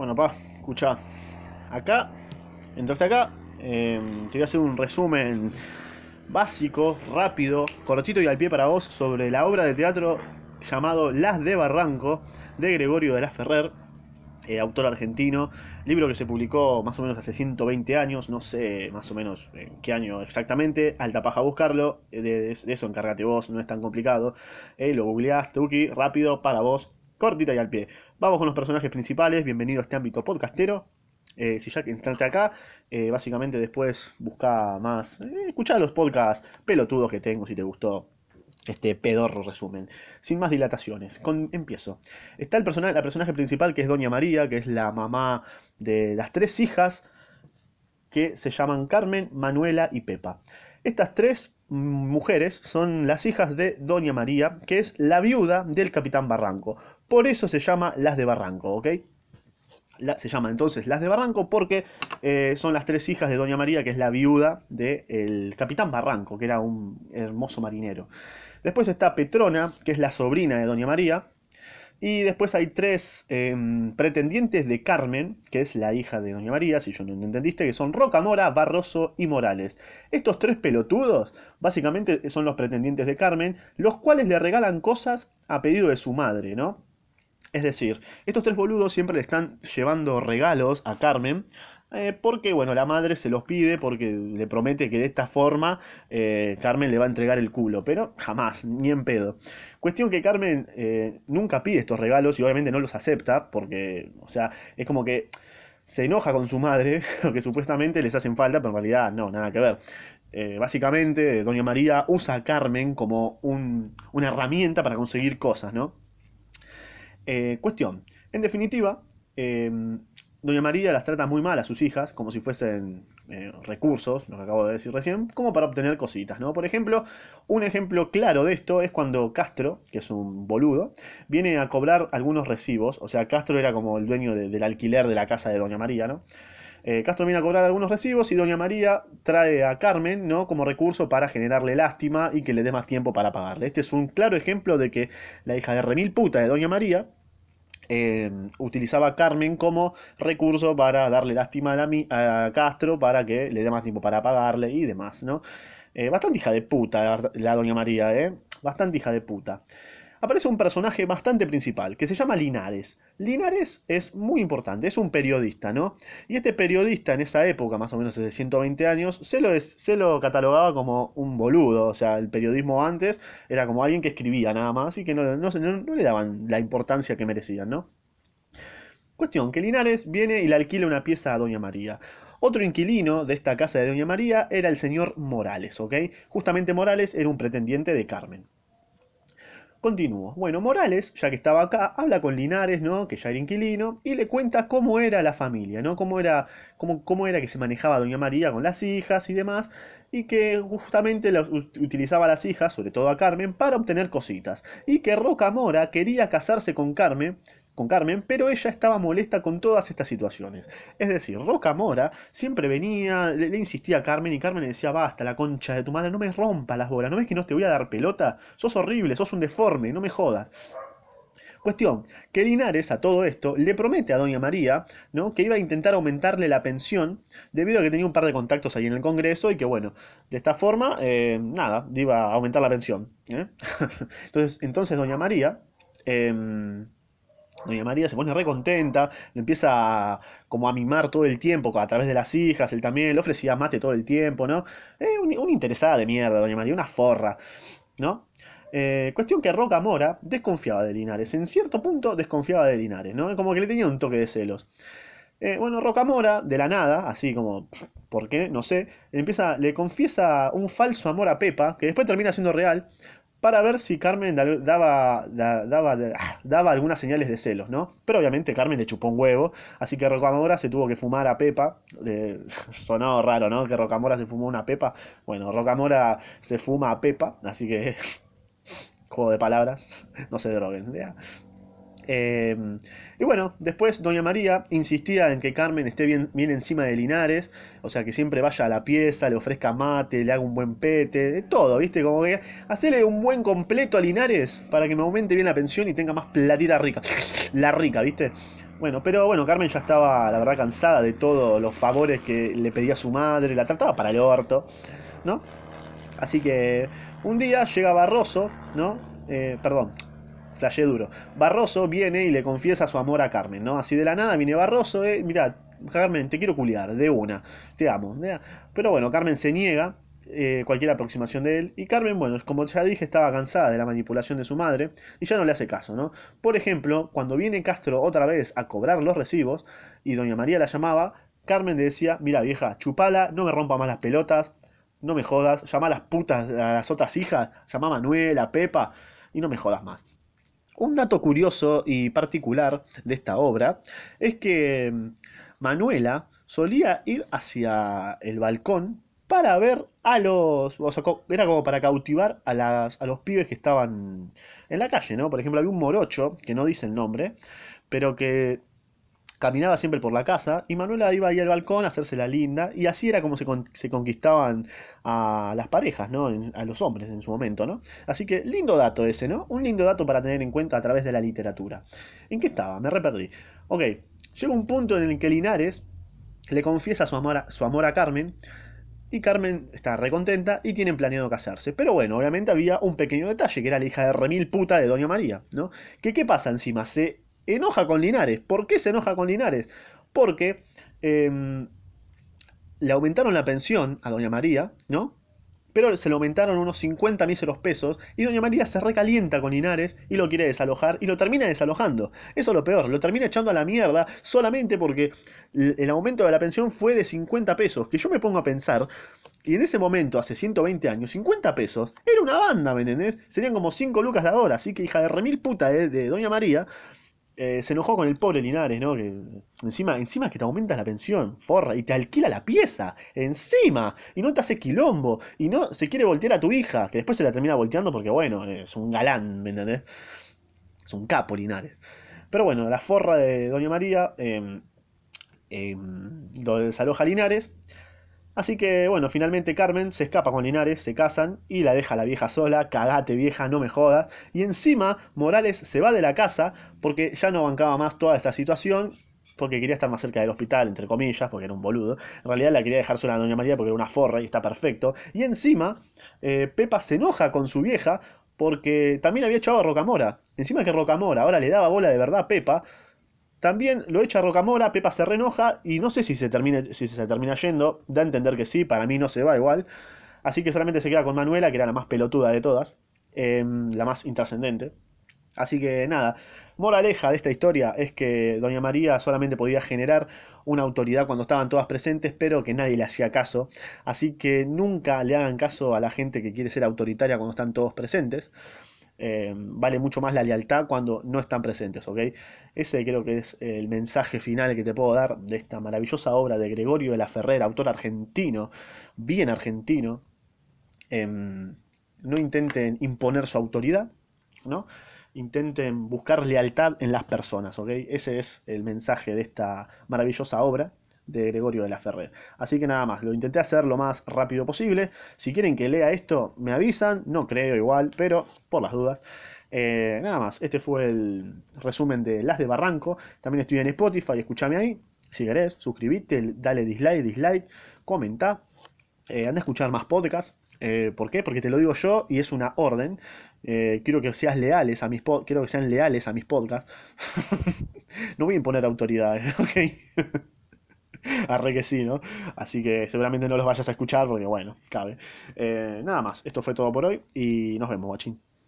Bueno, pa, escucha. Acá, entraste acá. eh, te voy a hacer un resumen básico, rápido, cortito y al pie para vos sobre la obra de teatro llamado Las de Barranco de Gregorio de la Ferrer, eh, autor argentino, libro que se publicó más o menos hace 120 años, no sé más o menos en qué año exactamente, alta paja buscarlo, eh, de, de eso encárgate vos, no es tan complicado, eh, lo googleás, tuki, rápido, para vos, cortita y al pie. Vamos con los personajes principales, bienvenido a este ámbito podcastero. Eh, si ya que entraste acá, eh, básicamente después busca más, eh, escuchá los podcasts pelotudos que tengo si te gustó este pedorro resumen. Sin más dilataciones, con, empiezo. Está el la personaje principal que es Doña María, que es la mamá de las tres hijas que se llaman Carmen, Manuela y Pepa. Estas tres mm, mujeres son las hijas de Doña María, que es la viuda del capitán Barranco. Por eso se llama las de Barranco, ¿ok? Se llama entonces las de Barranco porque eh, son las tres hijas de Doña María, que es la viuda del capitán Barranco, que era un hermoso marinero. Después está Petrona, que es la sobrina de Doña María. Y después hay tres eh, pretendientes de Carmen, que es la hija de Doña María, si yo no entendiste, que son Rocamora, Barroso y Morales. Estos tres pelotudos, básicamente son los pretendientes de Carmen, los cuales le regalan cosas a pedido de su madre, ¿no? Es decir, estos tres boludos siempre le están llevando regalos a Carmen. eh, porque, bueno, la madre se los pide porque le promete que de esta forma eh, Carmen le va a entregar el culo. Pero jamás, ni en pedo. Cuestión que Carmen eh, nunca pide estos regalos y obviamente no los acepta porque, o sea, es como que se enoja con su madre porque supuestamente les hacen falta, pero en realidad no, nada que ver. Básicamente, Doña María usa a Carmen como un- una herramienta para conseguir cosas, ¿no? Eh, cuestión, en definitiva, eh, Doña María las trata muy mal a sus hijas, como si fuesen eh, recursos, lo que acabo de decir recién, como para obtener cositas, ¿no? Por ejemplo, un ejemplo claro de esto es cuando Castro, que es un boludo, viene a cobrar algunos recibos, o sea, Castro era como el dueño de- del alquiler de la casa de Doña María, ¿no? Eh, Castro viene a cobrar algunos recibos y Doña María trae a Carmen, ¿no? Como recurso para generarle lástima y que le dé más tiempo para pagarle. Este es un claro ejemplo de que la hija de remil puta de Doña María eh, utilizaba a Carmen como recurso para darle lástima a, a Castro para que le dé más tiempo para pagarle y demás, ¿no? Eh, bastante hija de puta la, la Doña María, ¿eh? Bastante hija de puta. Aparece un personaje bastante principal que se llama Linares. Linares es muy importante, es un periodista, ¿no? Y este periodista en esa época, más o menos hace 120 años, se lo, se lo catalogaba como un boludo. O sea, el periodismo antes era como alguien que escribía nada más y que no, no- no le daban la importancia que merecían, ¿no? Cuestión, que Linares viene y le alquila una pieza a Doña María. Otro inquilino de esta casa de Doña María era el señor Morales, ¿ok? Justamente Morales era un pretendiente de Carmen. Continúo. Bueno, Morales, ya que estaba acá, habla con Linares, ¿no? Que ya era inquilino, y le cuenta cómo era la familia, ¿no? Cómo era, cómo, cómo era que se manejaba Doña María con las hijas y demás, y que justamente utilizaba a las hijas, sobre todo a Carmen, para obtener cositas. Y que Roca Mora quería casarse con Carmen, con Carmen, pero ella estaba molesta con todas estas situaciones. Es decir, Roca Mora siempre venía, le, insistía a Carmen y Carmen le decía, basta, la concha de tu madre, no me rompa las bolas, ¿no ves que no te voy a dar pelota? Sos horrible, sos un deforme, no me jodas. Cuestión, que Linares a todo esto le promete a Doña María, ¿no? Que iba a intentar aumentarle la pensión debido a que tenía un par de contactos ahí en el Congreso y que bueno, de esta forma, eh, nada, iba a aumentar la pensión. ¿eh? entonces, entonces Doña María... em, Doña María se pone re contenta, le empieza a, como a mimar todo el tiempo a través de las hijas, él también, le ofrecía mate todo el tiempo, ¿no? Eh, un- una interesada de mierda, Doña María, una forra, ¿no? Eh, cuestión que Roca Mora desconfiaba de Linares, en cierto punto desconfiaba de Linares, ¿no? Como que le tenía un toque de celos. Eh, bueno, Rocamora, de la nada, así como, ¿por qué? No sé, empieza, le confiesa un falso amor a Pepa, que después termina siendo real, para ver si Carmen da- daba, da- daba, ah, daba algunas señales de celos, ¿no? Pero obviamente Carmen le chupó un huevo, así que Rocamora se tuvo que fumar a Pepa. Eh, raro, ¿no? Que Rocamora se fumó una Pepa. Bueno, Rocamora se fuma a Pepa, así que juego de palabras, no se droguen. ¿ya? Eh, y bueno, después Doña María insistía en que Carmen esté bien, bien encima de Linares, o sea, que siempre vaya a la pieza, le ofrezca mate, le haga un buen pete, de todo, ¿viste? Como que hacerle un buen completo a Linares para que me aumente bien la pensión y tenga más platita rica. La rica, ¿viste? Bueno, pero bueno, Carmen ya estaba, la verdad, cansada de todos los favores que le pedía su madre, la trataba para el orto, ¿no? Así que un día llega Barroso, ¿no? Eh, perdón, flashé duro. Barroso viene y le confiesa su amor a Carmen, ¿no? Así de la nada viene Barroso, eh, mira, Carmen, te quiero culiar, de una, te amo. Pero bueno, Carmen se niega eh, cualquier aproximación de él. Y Carmen, bueno, como ya dije, estaba cansada de la manipulación de su madre y ya no le hace caso, ¿no? Por ejemplo, cuando viene Castro otra vez a cobrar los recibos y doña María la llamaba, Carmen le decía, mira vieja, chupala, no me rompa más las pelotas, no me jodas, llama a las putas, a las otras hijas, llama a Manuela, a Pepa, y no me jodas más. Un dato curioso y particular de esta obra es que mm, Manuela solía ir hacia el balcón para ver a los. O sea, era como para cautivar a, las, a los pibes que estaban en la calle, ¿no? Por ejemplo, había un morocho, que no dice el nombre, pero que caminaba siempre por la casa y Manuela iba ahí al balcón a hacerse la linda y así era como se, se conquistaban a las parejas, ¿no? a los hombres en su momento, ¿no? Así que lindo dato ese, ¿no? Un lindo dato para tener en cuenta a través de la literatura. ¿En qué estaba? Me reperdí. Ok, llega un punto en el que Linares le confiesa su amor a, su amor a Carmen y Carmen está recontenta y tienen planeado casarse. Pero bueno, obviamente había un pequeño detalle, que era la hija de remil puta de Doña María, ¿no? Que qué pasa encima, se enoja con Linares. ¿Por qué se enoja con Linares? Porque em, le aumentaron la pensión a Doña María, ¿no? pero se lo aumentaron unos 50 míseros pesos y doña María se recalienta con Linares y lo quiere desalojar y lo termina desalojando. Eso es lo peor, lo termina echando a la mierda solamente porque el aumento de la pensión fue de 50 pesos, que yo me pongo a pensar, y en ese momento, hace 120 años, 50 pesos era una banda, ¿me? Serían como 5 lucas de ahora, así que hija de remil puta de doña María eh, se enojó con el pobre Linares, ¿no? Encima, encima que te aumentas la pensión, forra, y te alquila la pieza, encima, y no te hace quilombo, y no se quiere voltear a tu hija, que después se la termina volteando porque, bueno, es un galán, ¿me entendés? Es un capo Linares. Pero bueno, la forra de Doña María eh, eh, lo desaloja Linares Así que bueno, finalmente Carmen se escapa con Linares, se casan y la deja la vieja sola, cagate vieja, no me jodas. Y encima Morales se va de la casa porque ya no bancaba más toda esta situación, porque quería estar más cerca del hospital, entre comillas, porque era un boludo. En realidad la quería dejar sola a Doña María porque era una forra y está perfecto. Y encima eh, Pepa se enoja con su vieja porque también había echado a Rocamora. Encima que Rocamora ahora le daba bola de verdad a Pepa también lo echa Rocamora, Pepa se renoja y no sé si se, termina, si se termina yendo. Da a entender que sí, para mí no se va igual. Así que solamente se queda con Manuela, que era la más pelotuda de todas, em, la más intrascendente. Así que nada, moraleja de esta historia es que Doña María solamente podía generar una autoridad cuando estaban todas presentes, pero que nadie le hacía caso. Así que nunca le hagan caso a la gente que quiere ser autoritaria cuando están todos presentes. Eh, vale mucho más la lealtad cuando no están presentes, ¿ok? Ese creo que es el mensaje final que te puedo dar de esta maravillosa obra de Gregorio de la Ferrera, autor argentino, bien argentino. Em, no intenten imponer su autoridad, ¿no? Intenten buscar lealtad en las personas, ¿ok? Ese es el mensaje de esta maravillosa obra de Gregorio de la Ferrer. Así que nada más, lo intenté hacer lo más rápido posible. Si quieren que lea esto, me avisan. No creo igual, pero por las dudas. Eh, nada más, este fue el resumen de Las de Barranco. También estoy en Spotify, escúchame ahí. Si querés, suscribite, dale dislike, dislike, comenta. Eh, anda a escuchar más podcasts. Eh, ¿Por qué? Porque te lo digo yo y es una orden. quiero que seas leales a mis quiero que sean leales a mis podcasts. no voy a imponer autoridades, ¿ok? Arre que sí, ¿no? Así que seguramente no los vayas a escuchar porque, bueno, cabe. Eh, nada más, esto fue todo por hoy y nos vemos, guachín.